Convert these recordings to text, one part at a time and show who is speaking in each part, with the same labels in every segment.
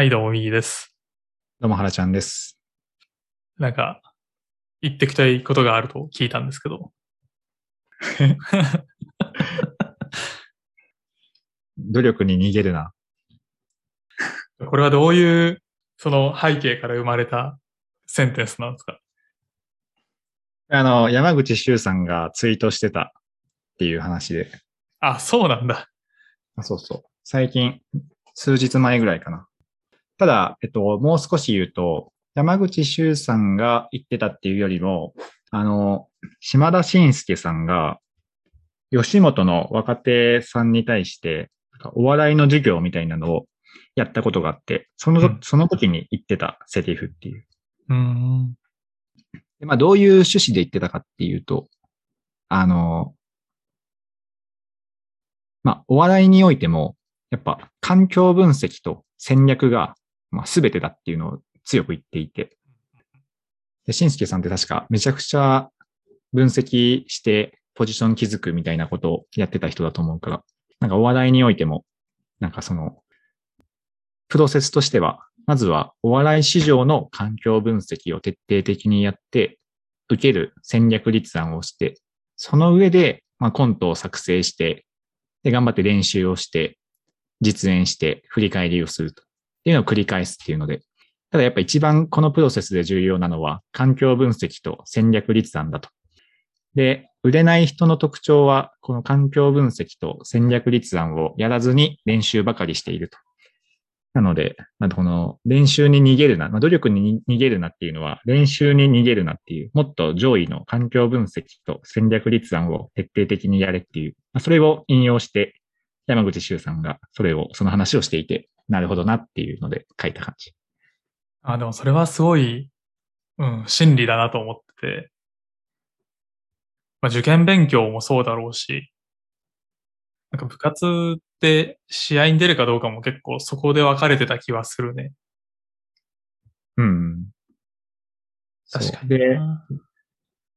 Speaker 1: はい、どうも、右です。
Speaker 2: どうも、はらちゃんです。
Speaker 1: なんか、言ってきたいことがあると聞いたんですけど。
Speaker 2: 努力に逃げるな。
Speaker 1: これはどういう、その背景から生まれたセンテンスなんですか？
Speaker 2: あの、山口周さんがツイートしてたっていう話で。
Speaker 1: あ、そうなんだ。
Speaker 2: あそうそう。最近、数日前ぐらいかな。ただ、えっと、もう少し言うと、山口周さんが言ってたっていうよりも、あの、島田紳介さんが、吉本の若手さんに対して、お笑いの授業みたいなのをやったことがあって、その、
Speaker 1: うん
Speaker 2: その時に言ってたセリフっていう。
Speaker 1: うーん。
Speaker 2: でまあ、どういう趣旨で言ってたかっていうと、あの、まあ、お笑いにおいても、やっぱ環境分析と戦略が、まあ、全てだっていうのを強く言っていて、で、しんすけさんって確かめちゃくちゃ分析してポジション築くみたいなことをやってた人だと思うから、なんかお笑いにおいても、なんかその、プロセスとしては、まずはお笑い市場の環境分析を徹底的にやって、受ける戦略立案をして、その上で、まあ、コントを作成して、で、頑張って練習をして、実演して、振り返りをすると。っていうのを繰り返すっていうので、ただやっぱ一番このプロセスで重要なのは、環境分析と戦略立案だと。で、売れない人の特徴は、この環境分析と戦略立案をやらずに練習ばかりしていると。なので、まあ、この練習に逃げるな、まあ、努力に逃げるなっていうのは、練習に逃げるなっていう、もっと上位の環境分析と戦略立案を徹底的にやれっていう、まあ、それを引用して、山口周さんがそれを、その話をしていて、なるほどなっていうので書いた感じ。
Speaker 1: あ、でもそれはすごい、うん、真理だなと思ってて、まあ、受験勉強もそうだろうし、なんか部活で試合に出るかどうかも結構そこで分かれてた気はするね。
Speaker 2: うん。
Speaker 1: 確かに。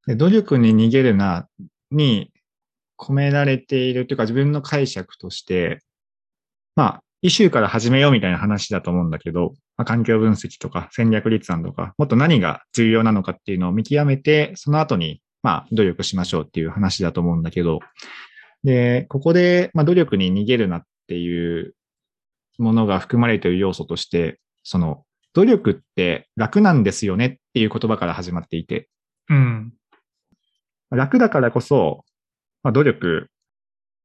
Speaker 2: で努力に逃げるなに込められているというか自分の解釈として、まあ、イシューから始めようみたいな話だと思うんだけど、まあ、環境分析とか戦略立案とか、もっと何が重要なのかっていうのを見極めて、その後に、まあ、努力しましょうっていう話だと思うんだけど、で、ここで、まあ、努力に逃げるなっていうものが含まれている要素として、その、努力って楽なんですよねっていう言葉から始まっていて、
Speaker 1: うん。
Speaker 2: 楽だからこそ、まあ、努力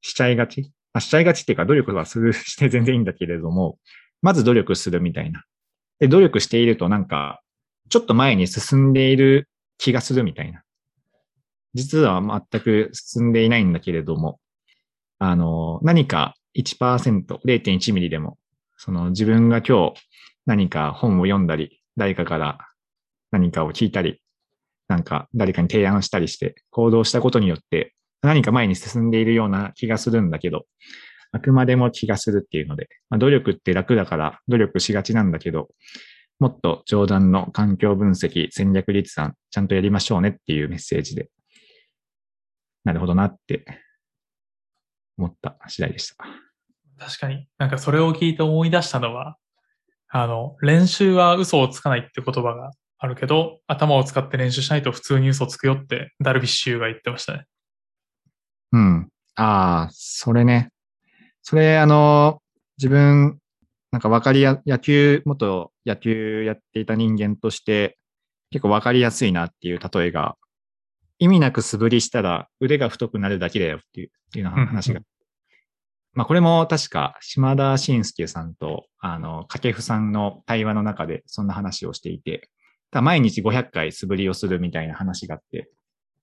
Speaker 2: しちゃいがち。まあ、しちゃいがちっていうか、努力はする、して全然いいんだけれども、まず努力するみたいな。で、努力しているとなんか、ちょっと前に進んでいる気がするみたいな。実は全く進んでいないんだけれども、あの、何か1%、0.1ミリでも、その自分が今日何か本を読んだり、誰かから何かを聞いたり、なんか誰かに提案したりして行動したことによって何か前に進んでいるような気がするんだけど、あくまでも気がするっていうので、まあ、努力って楽だから努力しがちなんだけど、もっと上段の環境分析、戦略立案、ちゃんとやりましょうねっていうメッセージで、なるほどなって思った次第でした。
Speaker 1: 確かに。なんかそれを聞いて思い出したのは、あの、練習は嘘をつかないって言葉があるけど、頭を使って練習しないと普通に嘘をつくよってダルビッシュが言ってましたね。
Speaker 2: うん。ああ、それね。それ、あの、自分、なんか分かりや、野球、元野球やっていた人間として、結構分かりやすいなっていう例えが、意味なく素振りしたら腕が太くなるだけだよっていう、っていう話が。まあこれも確か島田紳介さんと、あの、掛布さんの対話の中でそんな話をしていて、毎日500回素振りをするみたいな話があって、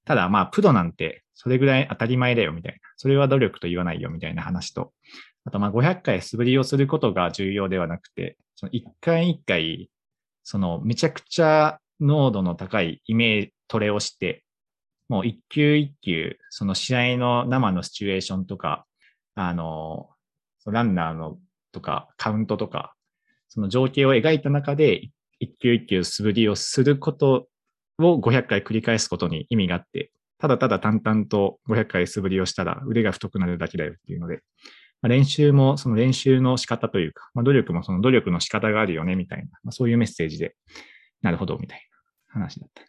Speaker 2: ただまあプロなんてそれぐらい当たり前だよみたいな。それは努力と言わないよみたいな話と、あとまあ500回素振りをすることが重要ではなくて、その1回1回、そのめちゃくちゃ濃度の高いイメージ、トレをして、もう一球一球、その試合の生のシチュエーションとか、あの、ランナーのとか、カウントとか、その情景を描いた中で、一球一球素振りをすることを500回繰り返すことに意味があって、ただただ淡々と500回素振りをしたら腕が太くなるだけだよっていうので、まあ、練習もその練習の仕方というか、まあ、努力もその努力の仕方があるよね、みたいな、まあ、そういうメッセージで、なるほど、みたいな話だった。い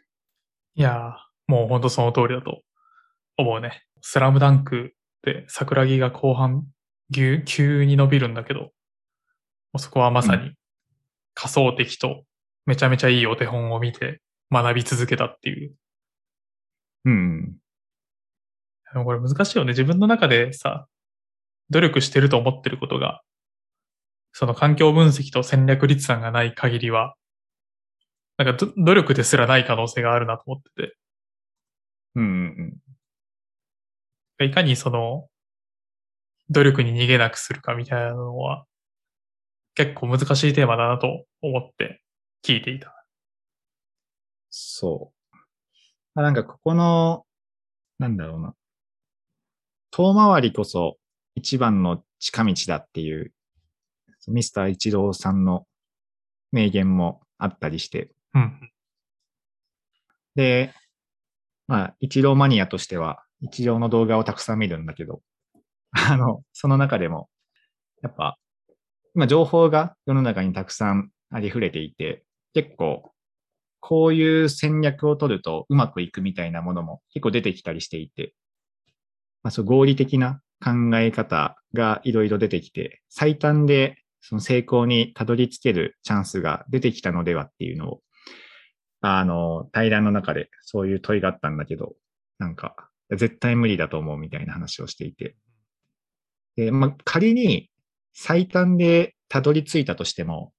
Speaker 1: やー、もう本当その通りだと思うね。スラムダンクで桜木が後半急に伸びるんだけど、そこはまさに仮想敵とめちゃめちゃいいお手本を見て学び続けたっていう。
Speaker 2: うん。
Speaker 1: でもこれ難しいよね。自分の中でさ、努力してると思ってることが、その環境分析と戦略立案がない限りは、なんか努力ですらない可能性があるなと思ってて。
Speaker 2: うんうん
Speaker 1: うん。いかにその、努力に逃げなくするかみたいなのは、結構難しいテーマだなと思って聞いていた。
Speaker 2: そう。なんかここの、なんだろうな。遠回りこそ一番の近道だっていう、ミスター一郎さんの名言もあったりして。
Speaker 1: うん、
Speaker 2: で、まあ、一郎マニアとしては、一郎の動画をたくさん見るんだけど、あの、その中でも、やっぱ、今情報が世の中にたくさんありふれていて、結構、こういう戦略を取るとうまくいくみたいなものも結構出てきたりしていて、まあ、そう合理的な考え方がいろいろ出てきて、最短でその成功にたどり着けるチャンスが出てきたのではっていうのを、あの、対談の中でそういう問いがあったんだけど、なんか、絶対無理だと思うみたいな話をしていて。で、まあ、仮に最短でたどり着いたとしても、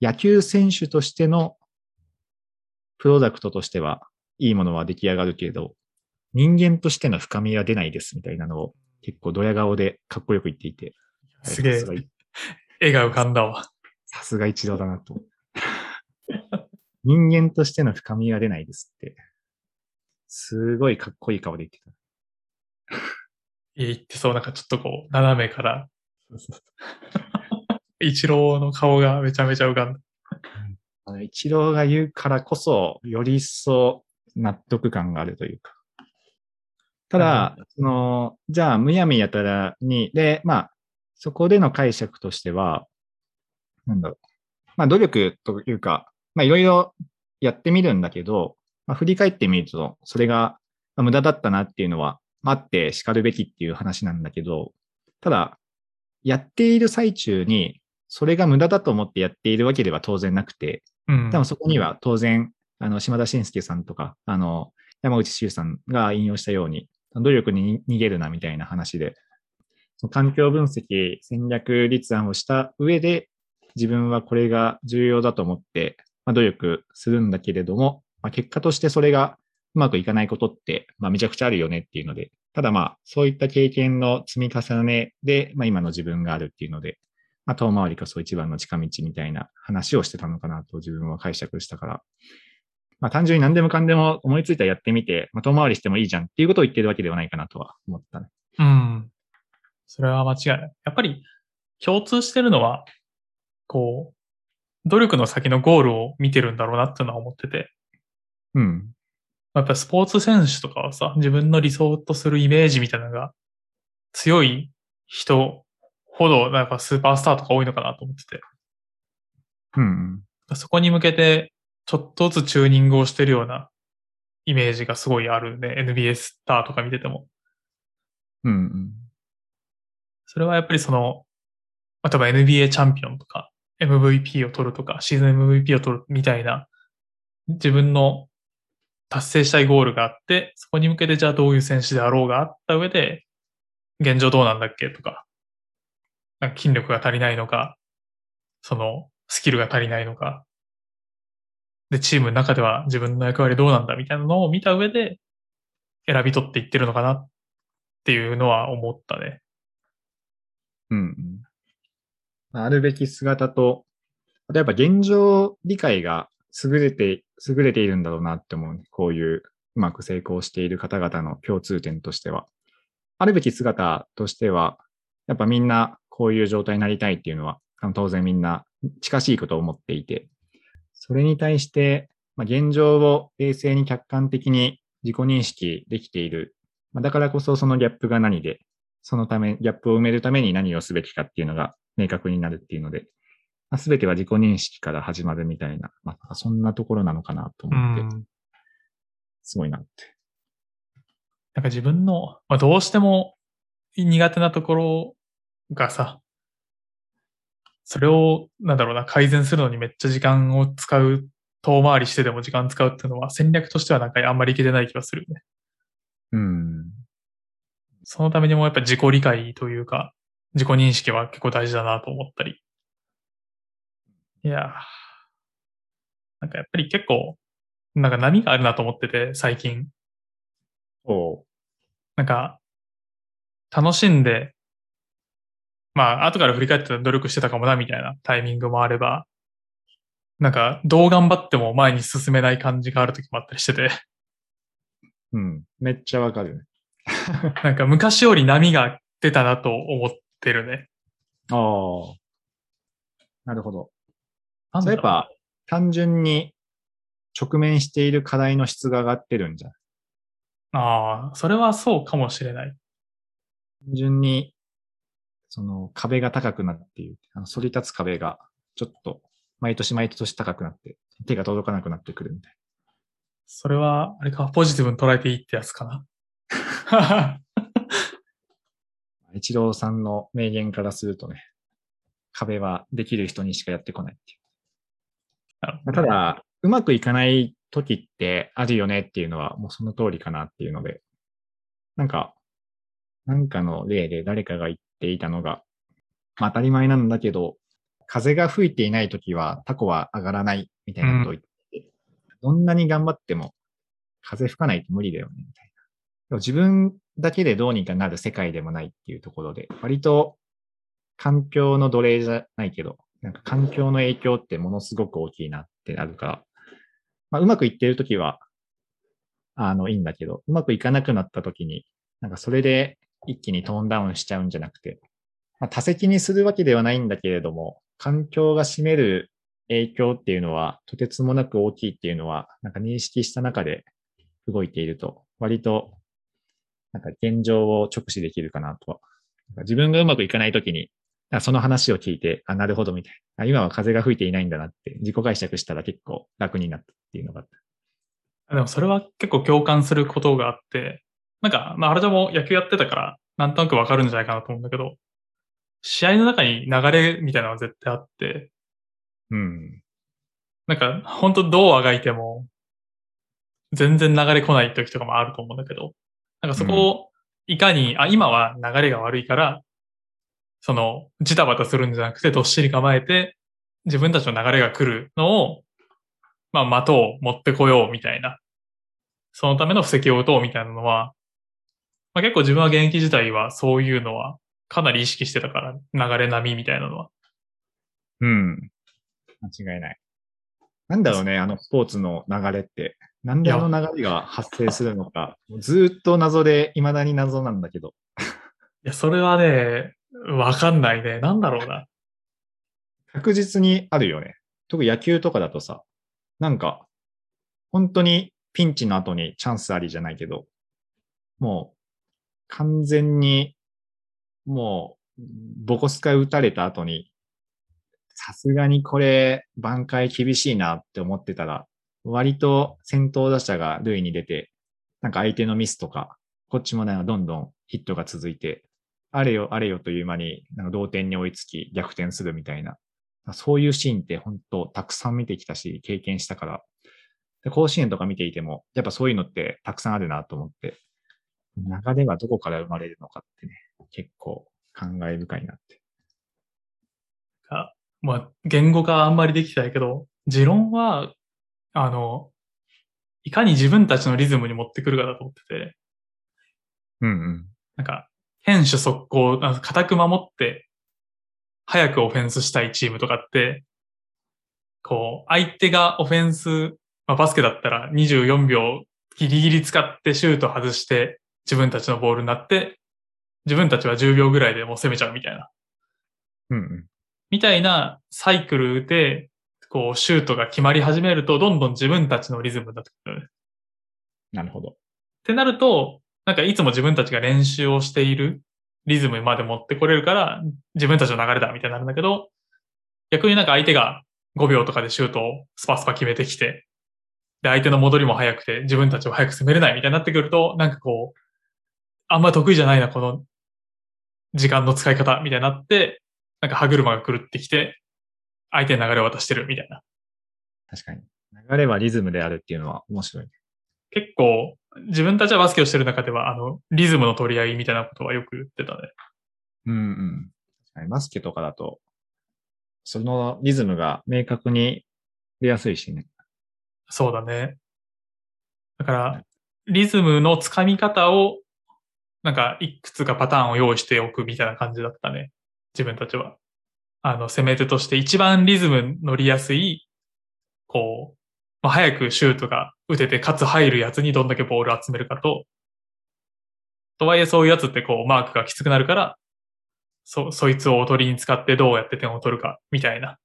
Speaker 2: 野球選手としてのプロダクトとしてはいいものは出来上がるけれど、人間としての深みは出ないですみたいなのを結構ドヤ顔でかっこよく言っていて。
Speaker 1: すげえ。絵が浮かんだわ。
Speaker 2: さすが一度だなと。人間としての深みは出ないですって。すごいかっこいい顔で言って
Speaker 1: た。言ってそう、なんかちょっとこう、斜めから。一郎の顔がめちゃめちゃ浮かんだ。
Speaker 2: 一郎が言うからこそ、より一層納得感があるというか。ただ、その、じゃあ、むやみやたらに、で、まあ、そこでの解釈としては、なんだろう。まあ、努力というか、まあ、いろいろやってみるんだけど、まあ、振り返ってみると、それが無駄だったなっていうのは、あって叱るべきっていう話なんだけど、ただ、やっている最中に、それが無駄だと思ってやっているわけでは当然なくて、うん、多分そこには当然、あの、島田紳介さんとか、あの、山内修さんが引用したように、努力に逃げるなみたいな話で、その環境分析、戦略立案をした上で、自分はこれが重要だと思って、まあ、努力するんだけれども、まあ、結果としてそれがうまくいかないことって、まあ、めちゃくちゃあるよねっていうので、ただまあ、そういった経験の積み重ねで、まあ、今の自分があるっていうので、まあ、遠回りこそ一番の近道みたいな話をしてたのかなと自分は解釈したから、まあ単純に何でもかんでも思いついたらやってみて、まあ遠回りしてもいいじゃんっていうことを言ってるわけではないかなとは思ったね。
Speaker 1: うん。それは間違いない。やっぱり共通してるのは、こう、努力の先のゴールを見てるんだろうなっていうのは思ってて。
Speaker 2: うん。
Speaker 1: やっぱスポーツ選手とかはさ、自分の理想とするイメージみたいなのが強い人ほど、なんかスーパースターとか多いのかなと思ってて。
Speaker 2: うん。
Speaker 1: そこに向けてちょっとずつチューニングをしてるようなイメージがすごいあるね。NBA スターとか見てても。
Speaker 2: うん、うん。
Speaker 1: それはやっぱりその、例えば NBA チャンピオンとか、MVP を取るとか、シーズン MVP を取るみたいな、自分の達成したいゴールがあって、そこに向けてじゃあどういう選手であろうがあった上で、現状どうなんだっけとか、なんか筋力が足りないのか、そのスキルが足りないのか、で、チームの中では自分の役割どうなんだみたいなのを見た上で選び取っていってるのかなっていうのは思ったね。
Speaker 2: うん。あるべき姿と、例えば現状理解が優れて、優れているんだろうなって思う、ね。こういううまく成功している方々の共通点としては。あるべき姿としては、やっぱみんなこういう状態になりたいっていうのは、当然みんな近しいことを思っていて、それに対して、まあ、現状を冷静に客観的に自己認識できている。まあ、だからこそそのギャップが何で、そのため、ギャップを埋めるために何をすべきかっていうのが明確になるっていうので、すべては自己認識から始まるみたいな、まあ、そんなところなのかなと
Speaker 1: う
Speaker 2: 思って、
Speaker 1: ん。
Speaker 2: すごいなって。
Speaker 1: なんか自分の、まあ、どうしても苦手なところがさ、それを、なんだろうな、改善するのにめっちゃ時間を使う、遠回りしてでも時間使うっていうのは戦略としてはなんかあんまりいけてない気がするよね。
Speaker 2: うん。
Speaker 1: そのためにもやっぱ自己理解というか、自己認識は結構大事だなと思ったり。いやーなんかやっぱり結構、なんか波があるなと思ってて、最近。
Speaker 2: おう
Speaker 1: なんか、楽しんで、まあ、後から振り返って努力してたかもな、みたいなタイミングもあれば、なんか、どう頑張っても前に進めない感じがある時もあったりしてて、
Speaker 2: うん。めっちゃわかるね。
Speaker 1: なんか昔より波が出たなと思ってるね。
Speaker 2: ああ。なるほど。そうやっぱ、単純に直面している課題の質が上がってるんじゃん。
Speaker 1: ああ、それはそうかもしれない。
Speaker 2: 単純に、その壁が高くなっている。あの、反り立つ壁が、ちょっと、毎年毎年高くなって、手が届かなくなってくるみたい
Speaker 1: それは、あれか、ポジティブに捉えていいってやつかな。
Speaker 2: な。一郎さんの名言からするとね、壁はできる人にしかやってこないっていう。ただ、うまくいかない時ってあるよねっていうのはもうその通りかなっていうので、なんか、なんかの例で誰かが言っていたのが、まあ当たり前なんだけど、風が吹いていない時はタコは上がらないみたいなことを言ってて、どんなに頑張っても風吹かないと無理だよねみたいな。でも自分だけでどうにかなる世界でもないっていうところで、割と環境の奴隷じゃないけど、なんか環境の影響ってものすごく大きいなってなるから、まあ、うまくいってるときは、あの、いいんだけど、うまくいかなくなったときに、なんかそれで一気にトーンダウンしちゃうんじゃなくて、まあ、多責にするわけではないんだけれども、環境が占める影響っていうのは、とてつもなく大きいっていうのは、なんか認識した中で動いていると、割と、なんか現状を直視できるかなと。なんか自分がうまくいかないときに、その話を聞いて、あ、なるほどみたいな。あ今は風が吹いていないんだなって自己解釈したら結構楽になったっていうのがあった。
Speaker 1: でもそれは結構共感することがあって、なんか、まあ、原ちゃんも野球やってたから、なんとなくわかるんじゃないかなと思うんだけど、試合の中に流れみたいなのが絶対あって、
Speaker 2: うん。
Speaker 1: なんか、本当どうあがいても、全然流れ来ない時とかもあると思うんだけど、なんかそこを、いかに、あ、今は流れが悪いから、その、ジタバタするんじゃなくて、どっしり構えて、自分たちの流れが来るのを、まあ、的を持ってこようみたいな、そのための布石を打とうみたいなのは、まあ、結構自分は現役時代はそういうのはかなり意識してたから、流れ波みたいなのは。
Speaker 2: うん。間違いない。なんだろうね、あのスポーツの流れって。なんであの流れが発生するのか。ずーっと謎で、未だに謎なんだけど。
Speaker 1: いや、それはね、わかんないね。なんだろうな。
Speaker 2: 確実にあるよね。特に野球とかだとさ、なんか、本当にピンチの後にチャンスありじゃないけど、もう、完全に、もう、ボコスカ打たれた後に、さすがにこれ、挽回厳しいなって思ってたら、割と先頭打者が塁に出て、なんか相手のミスとか、こっちもなんかどんどんヒットが続いて、あれよあれよという間になんか同点に追いつき逆転するみたいなそういうシーンって本当たくさん見てきたし、経験したから。で甲子園とか見ていても、やっぱそういうのってたくさんあるなと思って、流れはどこから生まれるのかってね、結構感慨深いなって。
Speaker 1: かまあ、言語化あんまりできてないけど、持論は、あの、いかに自分たちのリズムに持ってくるかだと思ってて、
Speaker 2: うんうん。
Speaker 1: なんか、堅守速攻、固く守って、早くオフェンスしたいチームとかって、こう、相手がオフェンス、まあ、バスケだったら24秒ギリギリ使ってシュート外して自分たちのボールになって、自分たちは10秒ぐらいでもう攻めちゃうみたいな。
Speaker 2: うんうん。
Speaker 1: みたいなサイクルで、こう、シュートが決まり始めると、どんどん自分たちのリズムになってくる。っ
Speaker 2: なるほど。
Speaker 1: てなると、なんかいつも自分たちが練習をしているリズムまで持ってこれるから、自分たちの流れだみたいになるんだけど、逆になんか相手が5秒とかでシュートをスパスパ決めてきて、で、相手の戻りも速くて、自分たちを早く攻めれないみたいになってくると、なんかこう、あんま得意じゃないな、この時間の使い方みたいになって、なんか歯車が狂ってきて、相手に流れを渡してるみたいな。
Speaker 2: 確かに。流れはリズムであるっていうのは面白い。
Speaker 1: 結構、自分たちはバスケをしてる中では、あの、リズムの取り合いみたいなことはよく言ってたね。
Speaker 2: うんうん。確かにバスケとかだと、そのリズムが明確に出やすいしね。
Speaker 1: そうだね。だから、リズムのつかみ方を、なんか、いくつかパターンを用意しておくみたいな感じだったね。自分たちは。あの、攻め手として一番リズム乗りやすい、こう、まあ、早くシュートが打てて、かつ入るやつにどんだけボール集めるかと、とはいえそういうやつってこう、マークがきつくなるから、そ、そいつをおとりに使ってどうやって点を取るか、みたいな。っ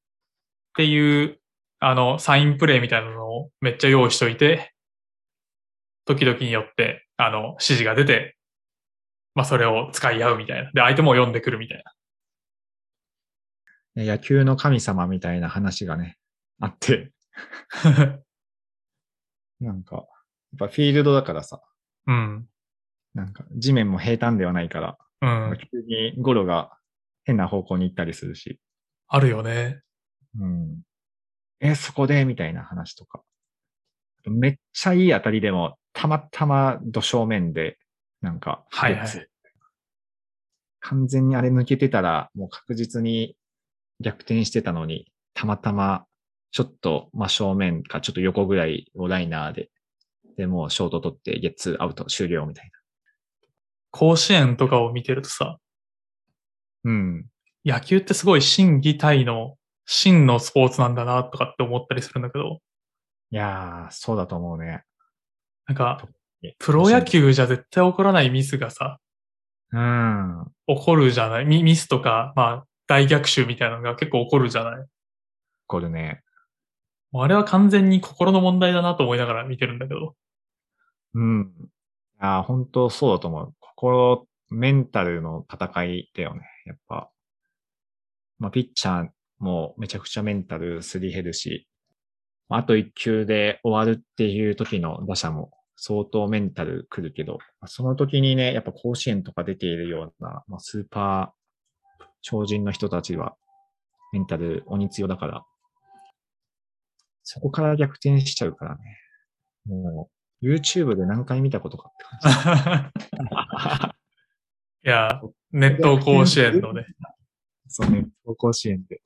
Speaker 1: ていう、あの、サインプレイみたいなのをめっちゃ用意しといて、時々によって、あの、指示が出て、まあ、それを使い合うみたいな。で、相手も読んでくるみたい
Speaker 2: ね野球の神様みたいな話がね、あって、
Speaker 1: な。
Speaker 2: なんか、やっぱフィールドだからさ、
Speaker 1: うん。
Speaker 2: なんか地面も平坦ではないから、
Speaker 1: うん。
Speaker 2: 急にゴロが変な方向に行ったりするし、
Speaker 1: あるよね。
Speaker 2: うん。え、そこでみたいな話とか。めっちゃいい当たりでも、たまたま土正面で、なんか、
Speaker 1: はいはい
Speaker 2: 完全にあれ抜けてたら、もう確実に逆転してたのに、たまたま、ちょっと真正面かちょっと横ぐらいをライナーで、で、もうショート取ってゲッツーアウト終了みたい
Speaker 1: 甲子園とかを見てるとさ、
Speaker 2: な。うん。
Speaker 1: 野球ってすごい心技体の、真のスポーツなんだなとかって思ったりするんだけど、
Speaker 2: いやー、そうだと思うね。
Speaker 1: なんか、プロ野球じゃ絶対起こらないミスがさ、
Speaker 2: うん。
Speaker 1: 起こるじゃない？ミミスとか、まあ、大逆襲みたいなのが結構起こるじゃない？
Speaker 2: これね。
Speaker 1: あれは完全に心の問題だなと思いながら見てるんだけど。
Speaker 2: うん。ああ、本当そうだと思う。心、メンタルの戦いだよね。やっぱ。まあ、ピッチャーもめちゃくちゃメンタルすり減るし、あと一球で終わるっていう時の打者も相当メンタル来るけど、その時にね、やっぱ甲子園とか出ているような、まあ、スーパー超人の人たちはメンタル鬼強だから、そこから逆転しちゃうからね。もう、YouTube で何回見たことかって感じ。
Speaker 1: いや、熱湯甲子園のね。
Speaker 2: そうね、甲子園で。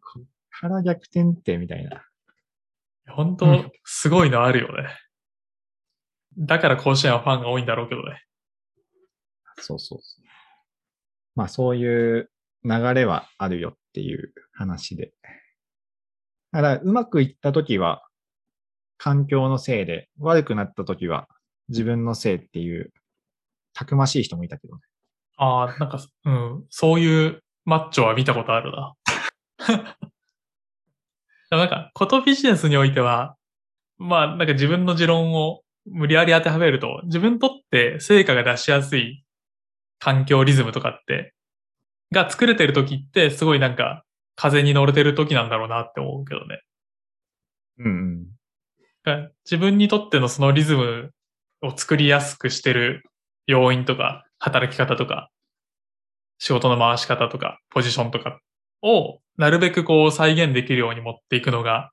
Speaker 2: こっから逆転って、みたいな。
Speaker 1: 本当すごいのあるよね。だから甲子園はファンが多いんだろうけどね。
Speaker 2: そうそうそう。まあ、そういう流れはあるよっていう話で。だから、うまくいったときは、環境のせいで、悪くなったときは、自分のせいっていう、たくましい人もいたけどね。
Speaker 1: ああ、なんか、うん、そういうマッチョは見たことあるな。なんか、ことビジネスにおいては、まあ、なんか自分の持論を無理やり当てはめると、自分にとって成果が出しやすい環境リズムとかって、が作れてる時って、すごいなんか、風に乗れてる時なんだろうなって思うけどね。
Speaker 2: うんうん。
Speaker 1: 自分にとってのそのリズムを作りやすくしてる要因とか、働き方とか、仕事の回し方とか、ポジションとかを、なるべくこう再現できるように持っていくのが、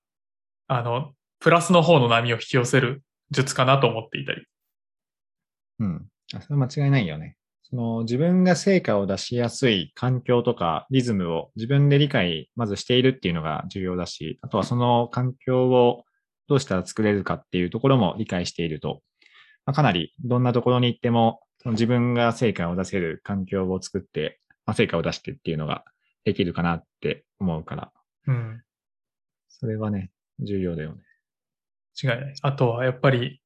Speaker 1: あの、プラスの方の波を引き寄せる術かなと思っていたり。
Speaker 2: うん。あそれ間違いないよね。その自分が成果を出しやすい環境とかリズムを自分で理解まずしているっていうのが重要だし、あとはその環境をどうしたら作れるかっていうところも理解していると、まあ、かなりどんなところに行ってもその自分が成果を出せる環境を作って、まあ、成果を出してっていうのができるかなって思うから、
Speaker 1: うん。
Speaker 2: それはね、重要だよね。
Speaker 1: 違いない。あとはやっぱり、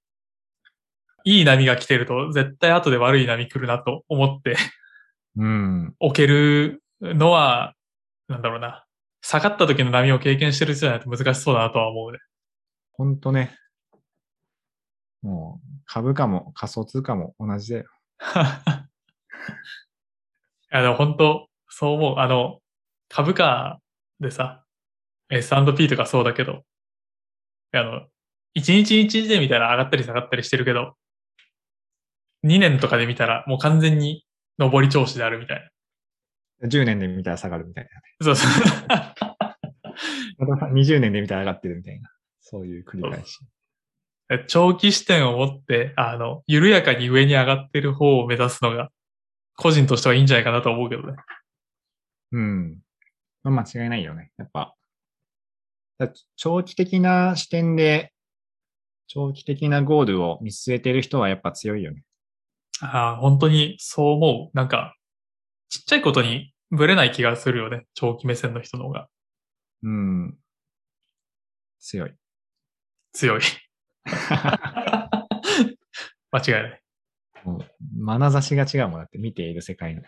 Speaker 1: いい波が来てると絶対後で悪い波来るなと思って
Speaker 2: うん。
Speaker 1: 置けるのは、なんだろうな。下がった時の波を経験してる人じゃないと難しそうだなとは思うね。
Speaker 2: ほんとね。もう株価も仮想通貨も同じだよ。
Speaker 1: や、でも本当、そう思う。あの、株価でさ、S&P とかそうだけど、あの、一日一日で見たら上がったり下がったりしてるけど、2年とかで見たらもう完全に上り調子であるみたいな。
Speaker 2: 10年で見たら下がるみたい
Speaker 1: そうそう。
Speaker 2: な。また20年で見たら上がってるみたいな。そういう繰り返し。
Speaker 1: 長期視点を持って、あの、緩やかに上に上がってる方を目指すのが、個人としてはいいんじゃないかなと思うけどね。
Speaker 2: うん。まあ、間違いないよね。やっぱ。だ長期的な視点で、長期的なゴールを見据えてる人はやっぱ強いよね。
Speaker 1: ああ、本当にそう思う。なんか、ちっちゃいことにブレない気がするよね。長期目線の人の方が
Speaker 2: うん。強い。
Speaker 1: 強い。間違いない。
Speaker 2: もう、眼差しが違うもんだって見ている世界の。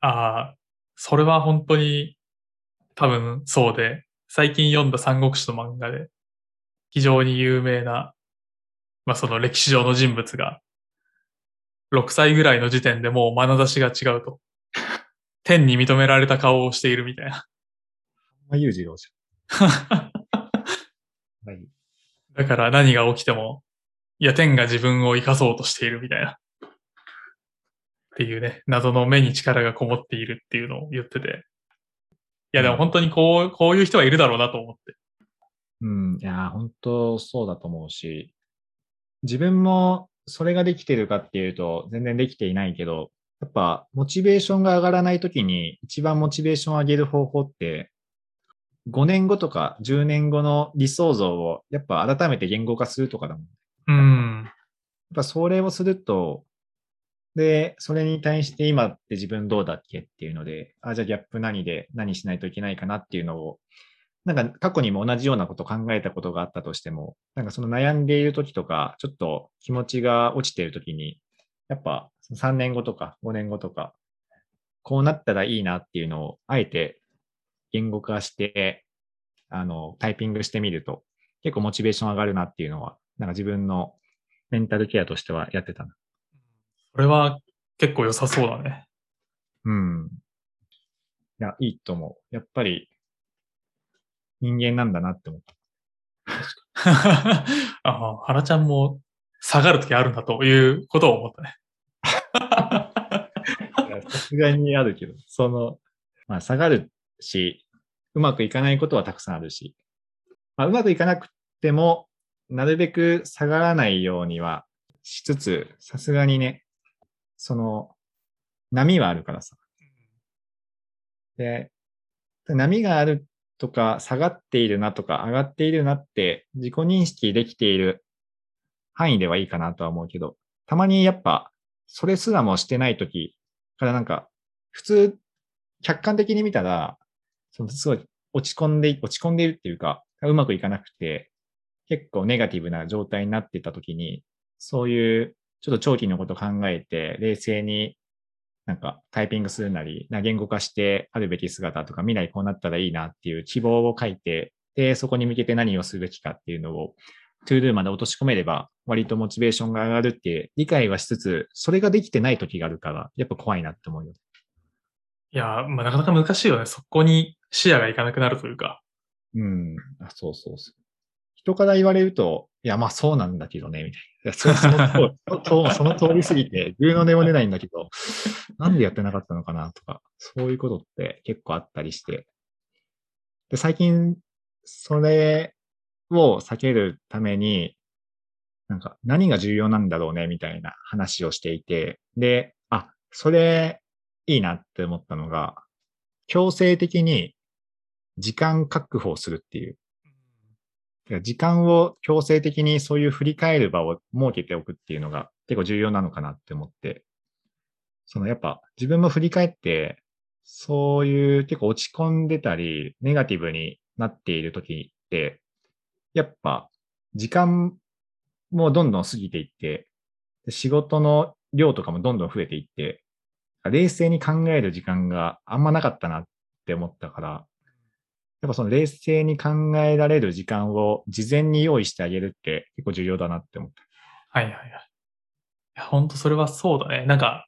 Speaker 1: ああ、それは本当に多分そうで、最近読んだ三国志の漫画で、非常に有名な、まあその歴史上の人物が、6歳ぐらいの時点でもう眼差しが違うと。天に認められた顔をしているみたいな。
Speaker 2: まあ、裕次郎じゃん。はい。
Speaker 1: だから何が起きても、いや、天が自分を生かそうとしているみたいな。っていうね、謎の目に力がこもっているっていうのを言ってて。いや、でも本当にこう、こういう人はいるだろうなと思って。
Speaker 2: うん。いやー、本当そうだと思うし、自分もそれができてるかっていうと、全然できていないけど、やっぱ、モチベーションが上がらないときに、一番モチベーションを上げる方法って、5年後とか10年後の理想像を、やっぱ改めて言語化するとかだもん。や
Speaker 1: うん。
Speaker 2: っぱそれをすると、で、それに対して今って自分どうだっけっていうので、あ、じゃあギャップ何で何しないといけないかなっていうのを、なんか過去にも同じようなこと考えたことがあったとしても、なんかその悩んでいる時とか、ちょっと気持ちが落ちている時に、やっぱ3年後とか5年後とか、こうなったらいいなっていうのを、あえて言語化して、あの、タイピングしてみると、結構モチベーション上がるなっていうのは、なんか自分のメンタルケアとしてはやってたな。
Speaker 1: それは結構良さそうだね。
Speaker 2: うん。いや、いいと思う。やっぱり、人間なんだなって思った。
Speaker 1: あ原ちゃんも下がるときあるんだということを思ったね。
Speaker 2: さすがにあるけど、その、まあ、下がるし、うまくいかないことはたくさんあるし、まあ、うまくいかなくても、なるべく下がらないようにはしつつ、さすがにね、その、波はあるからさ。で、波があるとか、下がっているなとか、上がっているなって、自己認識できている範囲ではいいかなとは思うけど、たまにやっぱ、それすらもしてないときからなんか、普通、客観的に見たら、そのすごい落ち込んで、落ち込んでいるっていうか、うまくいかなくて、結構ネガティブな状態になってたときに、そういうちょっと長期のこと考えて、冷静になんかタイピングするなり、な言語化してあるべき姿とか未来こうなったらいいなっていう希望を書いて、で、そこに向けて何をするべきかっていうのを、 to do まで落とし込めれば、割とモチベーションが上がるって理解はしつつ、それができてない時があるから、やっぱ怖いなって思うよ。
Speaker 1: いや、まあ、なかなか難しいよね。そこに視野がいかなくなるというか。
Speaker 2: うん。あそうそうそう。人から言われると、いや、まあそうなんだけどね、みたいな。その通りその通りすぎて、グーの音も出ないんだけど、なんでやってなかったのかなとか、そういうことって結構あったりして。で、最近、それを避けるために、なんか何が重要なんだろうね、みたいな話をしていて、で、あ、それいいなって思ったのが、強制的に時間確保するっていう。時間を強制的にそういう振り返る場を設けておくっていうのが結構重要なのかなって思って、そのやっぱ自分も振り返って、そういう結構落ち込んでたり、ネガティブになっている時って、やっぱ時間もどんどん過ぎていって、仕事の量とかもどんどん増えていって、冷静に考える時間があんまなかったなって思ったから、やっぱその冷静に考えられる時間を事前に用意してあげるって結構重要だなって思った。
Speaker 1: はいはいはい。いや、ほんとそれはそうだね。なんか、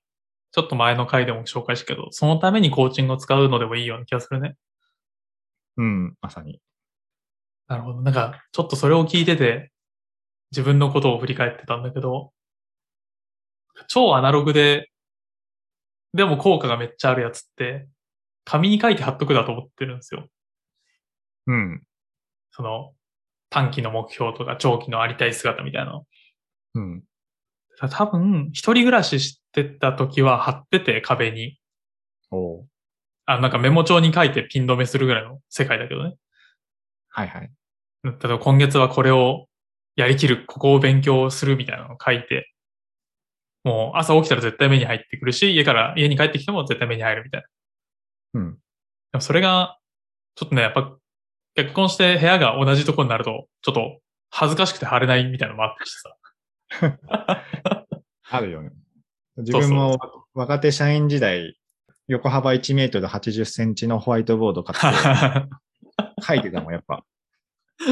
Speaker 1: ちょっと前の回でも紹介したけど、そのためにコーチングを使うのでもいいような気がするね。
Speaker 2: うん、まさに。
Speaker 1: なるほど。なんか、ちょっとそれを聞いてて、自分のことを振り返ってたんだけど、超アナログで、でも効果がめっちゃあるやつって、紙に書いて貼っとくだと思ってるんですよ。
Speaker 2: うん。
Speaker 1: その、短期の目標とか長期のありたい姿みたいなの。
Speaker 2: うん。
Speaker 1: 多分、一人暮らししてた時は貼ってて壁に。
Speaker 2: おう
Speaker 1: あ、なんかメモ帳に書いてピン止めするぐらいの世界だけどね。
Speaker 2: はいはい。
Speaker 1: 例えば今月はこれをやりきる、ここを勉強するみたいなのを書いて、もう朝起きたら絶対目に入ってくるし、家から、家に帰ってきても絶対目に入るみたいな。
Speaker 2: うん。
Speaker 1: でもそれが、ちょっとね、やっぱ結婚して部屋が同じとこになると、ちょっと恥ずかしくて貼れないみたいなのもあったしさ。
Speaker 2: あるよね。自分も若手社員時代、横幅1メートル80センチのホワイトボード買って 書いてたもん、やっぱ。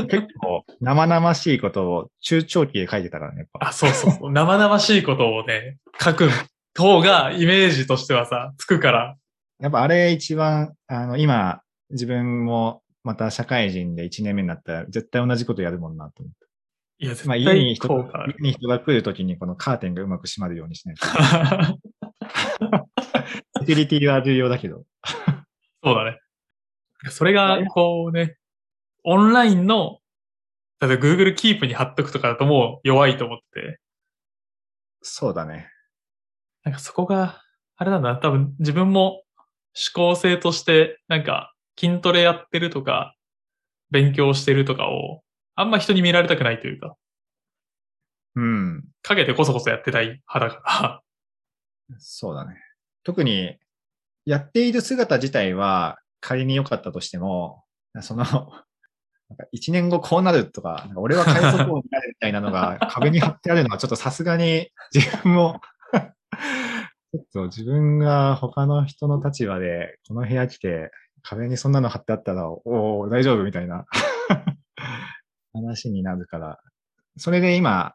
Speaker 2: 結構生々しいことを中長期で書いてたからね、やっぱ。
Speaker 1: あ、そうそうそう。生々しいことをね、書く方がイメージとしてはさ、つくから。
Speaker 2: やっぱあれ一番、あの、今、自分もまた社会人で1年目になったら絶対同じことやるもんなと思って。
Speaker 1: いや、絶
Speaker 2: まあ、家に
Speaker 1: 対
Speaker 2: 人。家に人が来るときにこのカーテンがうまく閉まるようにしないと。セキュリティは重要だけど。
Speaker 1: そうだね。それが、こうね、オンラインの、例えば Google Keep に貼っとくとかだともう弱いと思って、
Speaker 2: そうだね。
Speaker 1: なんかそこが、あれなんだな、多分自分も思考性として、なんか筋トレやってるとか、勉強してるとかを、あんま人に見られたくないというか、
Speaker 2: うん。
Speaker 1: 陰でこそこそやってたい派だから、
Speaker 2: そうだね。特に、やっている姿自体は仮に良かったとしても、その、なんか一年後こうなるとか、か俺は海賊王になるみたいなのが 壁に貼ってあるのはちょっとさすがに自分も ちょっと自分が他の人の立場でこの部屋来て壁にそんなの貼ってあったら、おお大丈夫みたいな話になるから、それで今、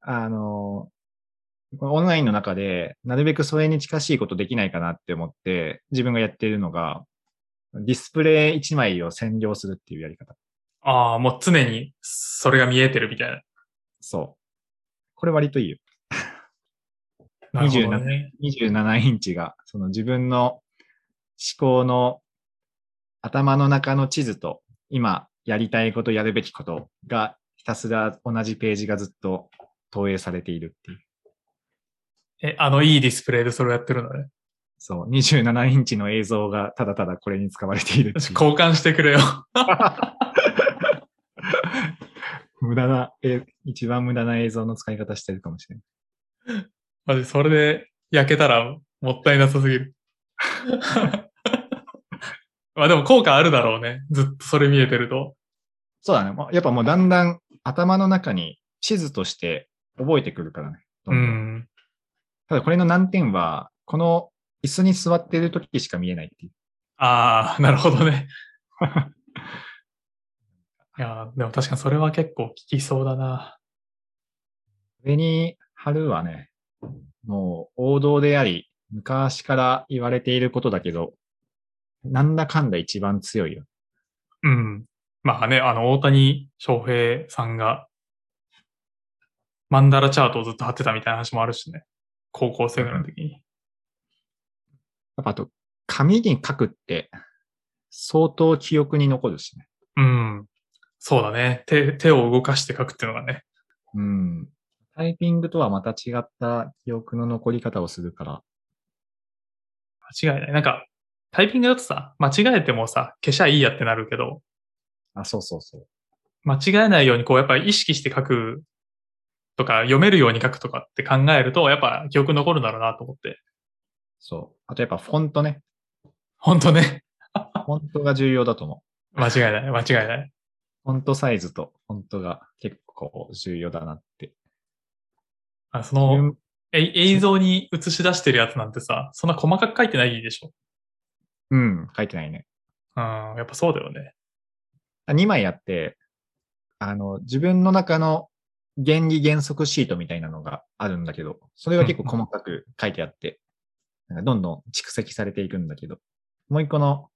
Speaker 2: あの、オンラインの中で、なるべくそれに近しいことできないかなって思って、自分がやっているのが、ディスプレイ1枚を占領するっていうやり方。
Speaker 1: ああ、もう常にそれが見えてるみたいな。
Speaker 2: そう。これ割といいよ。
Speaker 1: ね。
Speaker 2: 27インチが、その自分の思考の頭の中の地図と、今やりたいこと、やるべきことが、ひたすら同じページがずっと投影されているっていう。
Speaker 1: え、あのいいディスプレイでそれをやってるんだね？
Speaker 2: そう。27インチの映像がただただこれに使われている。
Speaker 1: 交換してくれよ。
Speaker 2: 無駄な、え、一番無駄な映像の使い方してるかもしれない。
Speaker 1: マジ、それで焼けたらもったいなさすぎる。まあでも効果あるだろうね。ずっとそれ見えてると。
Speaker 2: そうだね。やっぱもうだんだん頭の中に地図として覚えてくるからね。ど
Speaker 1: うん
Speaker 2: どん
Speaker 1: ん。
Speaker 2: ただこれの難点は、この椅子に座っている時しか見えないっていう。
Speaker 1: ああ、なるほどね。いやー、でも確かにそれは結構効きそうだな。
Speaker 2: 上に貼るはね、もう王道であり、昔から言われていることだけど、なんだかんだ一番強いよ。
Speaker 1: うん。まあね、あの、大谷翔平さんが、マンダラチャートをずっと貼ってたみたいな話もあるしね。高校生ぐらいの時に。
Speaker 2: やっぱあと、紙に書くって、相当記憶に残るしね。
Speaker 1: うん。そうだね。手、手を動かして書くっていうのがね。
Speaker 2: うん。タイピングとはまた違った記憶の残り方をするから。
Speaker 1: 間違いない。なんか、タイピングだとさ、間違えてもさ、消しゃいいやってなるけど、
Speaker 2: あ、そうそうそう。
Speaker 1: 間違えないようにこう、やっぱり意識して書くとか、読めるように書くとかって考えると、やっぱ記憶残るんだろうなと思って。
Speaker 2: そう。あとやっぱフォントね。
Speaker 1: ほんとね。
Speaker 2: フォントが重要だと思う。
Speaker 1: 間違いない。間違いない。
Speaker 2: フォントサイズとフォントが結構重要だなって。
Speaker 1: あその、え映像に映し出してるやつなんてさ、そんな細かく書いてないでしょ？
Speaker 2: うん、書いてないね。
Speaker 1: うん、やっぱそうだよね。
Speaker 2: 2枚あって、あの、自分の中の原理原則シートみたいなのがあるんだけど、それが結構細かく書いてあって、なんかどんどん蓄積されていくんだけど、もう一個の、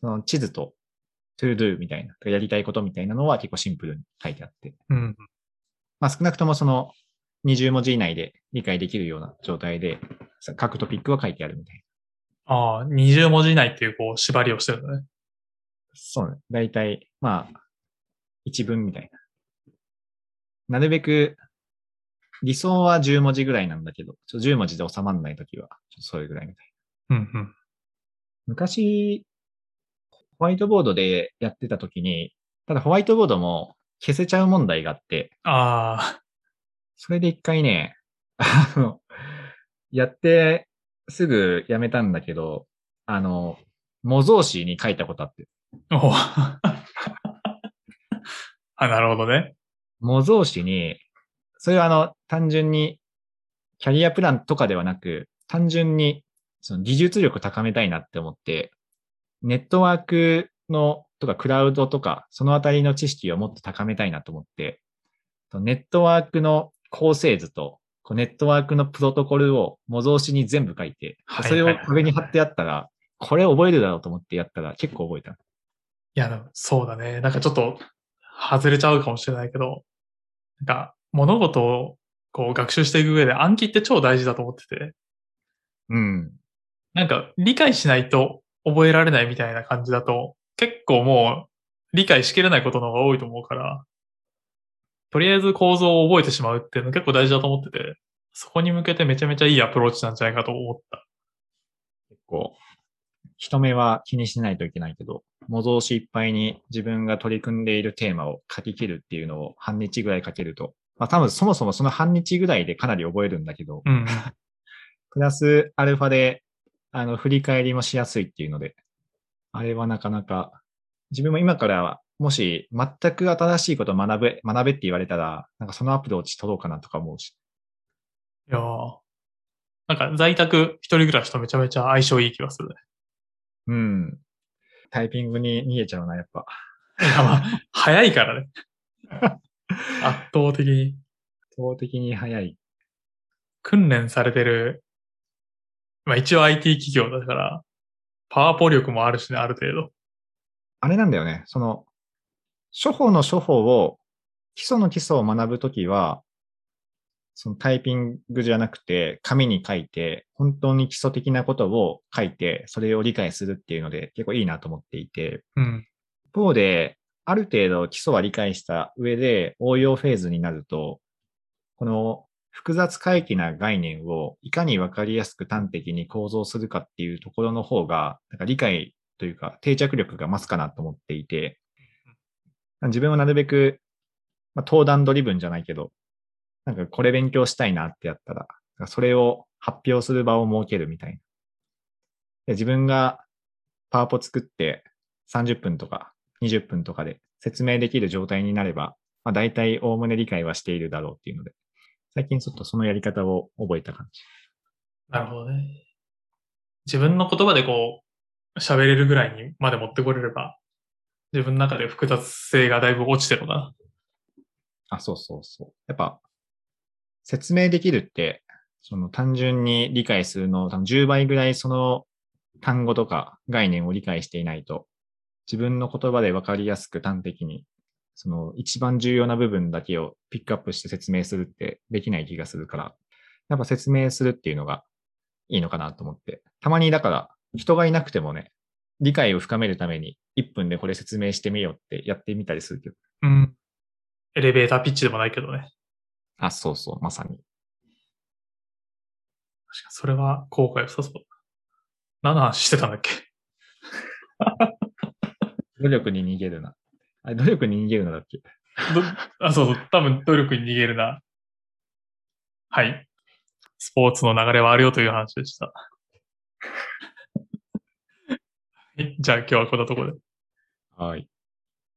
Speaker 2: その地図と to do みたいな、やりたいことみたいなのは結構シンプルに書いてあって、
Speaker 1: うん。
Speaker 2: まあ少なくともその20文字以内で理解できるような状態で、さ各トピックは書いてあるみたいな。
Speaker 1: ああ、20文字以内っていうこう縛りをしてるんだね。
Speaker 2: そうね。だいたい、まあ、一文みたいな。なるべく、理想は10文字ぐらいなんだけど、ちょ10文字で収まらないときは、ちょっとそれぐらいみたいな。
Speaker 1: うんうん。
Speaker 2: 昔、ホワイトボードでやってたときに、ただホワイトボードも消せちゃう問題があって、
Speaker 1: ああ、
Speaker 2: それで一回ね、あの、やってすぐやめたんだけど、あの、模造紙に書いたことあって、
Speaker 1: お あ、なるほどね。
Speaker 2: 模造紙に、それはあの、単純に、キャリアプランとかではなく、単純に、その技術力高めたいなって思って、ネットワークの、とかクラウドとか、そのあたりの知識をもっと高めたいなと思って、ネットワークの構成図と、こうネットワークのプロトコルを模造紙に全部書いて、
Speaker 1: はい
Speaker 2: それを
Speaker 1: はいはい
Speaker 2: 壁に貼ってあったら、これ覚えるだろうと思ってやったら結構覚えた。
Speaker 1: いや、そうだね。なんかちょっと外れちゃうかもしれないけど、なんか物事をこう学習していく上で暗記って超大事だと思ってて、
Speaker 2: うん。
Speaker 1: なんか理解しないと覚えられないみたいな感じだと、結構もう理解しきれないことの方が多いと思うから、とりあえず構造を覚えてしまうっていうの結構大事だと思ってて、そこに向けてめちゃめちゃいいアプローチなんじゃないかと思った。
Speaker 2: 結構、人目は気にしないといけないけど、模造紙いっぱいに自分が取り組んでいるテーマを書き切るっていうのを半日ぐらい書けると、まあ多分そもそもその半日ぐらいでかなり覚えるんだけど、
Speaker 1: うんうん。
Speaker 2: プラスアルファで、あの、振り返りもしやすいっていうので、あれはなかなか、自分も今からは、もし全く新しいことを学べ、学べって言われたら、なんかそのアプローチ取ろうかなとか思うし。
Speaker 1: いやーなんか在宅一人暮らしとめちゃめちゃ相性いい気がするね。
Speaker 2: うん。タイピングに逃げちゃうな、やっぱ。
Speaker 1: いやまあ、早いからね。圧倒的に
Speaker 2: 圧倒的に早い。
Speaker 1: 訓練されてる、まあ一応 IT 企業だから、パワポ力もあるしね、ある程度。
Speaker 2: あれなんだよね。その、処方の処方を、基礎の基礎を学ぶときは、そのタイピングじゃなくて、紙に書いて、本当に基礎的なことを書いて、それを理解するっていうので、結構いいなと思っていて、
Speaker 1: うん。
Speaker 2: 一方で、ある程度基礎は理解した上で、応用フェーズになると、この複雑回帰な概念をいかにわかりやすく端的に構造するかっていうところの方が、なんか理解というか定着力が増すかなと思っていて、自分はなるべく、まあ、登壇ドリブンじゃないけど、なんかこれ勉強したいなってやったら、それを発表する場を設けるみたいな。で自分がパワポ作って30分とか20分とかで説明できる状態になれば、まあ、大体おおむね理解はしているだろうっていうので、最近ちょっとそのやり方を覚えた感じ。
Speaker 1: なるほどね。自分の言葉でこう、喋れるぐらいにまで持ってこれれば、自分の中で複雑性がだいぶ落ちてるのかな。
Speaker 2: あ、そうそうそう。やっぱ、説明できるって、その単純に理解するの、多分10倍ぐらいその単語とか概念を理解していないと、自分の言葉で分かりやすく端的に、その一番重要な部分だけをピックアップして説明するってできない気がするから、やっぱ説明するっていうのがいいのかなと思って。たまにだから人がいなくてもね、理解を深めるために1分でこれ説明してみようってやってみたりするけど。
Speaker 1: うん。エレベーターピッチでもないけどね。
Speaker 2: あ、そうそう、まさに。
Speaker 1: 確かそれは後悔良さそうだ。何の話してたんだっけ？
Speaker 2: 努力に逃げるな。あれ、努力に逃げるなだっけ？
Speaker 1: どあ、そうそう。多分努力に逃げるな。はい。スポーツの流れはあるよという話でした。じゃあ今日はこんなところで。
Speaker 2: はい。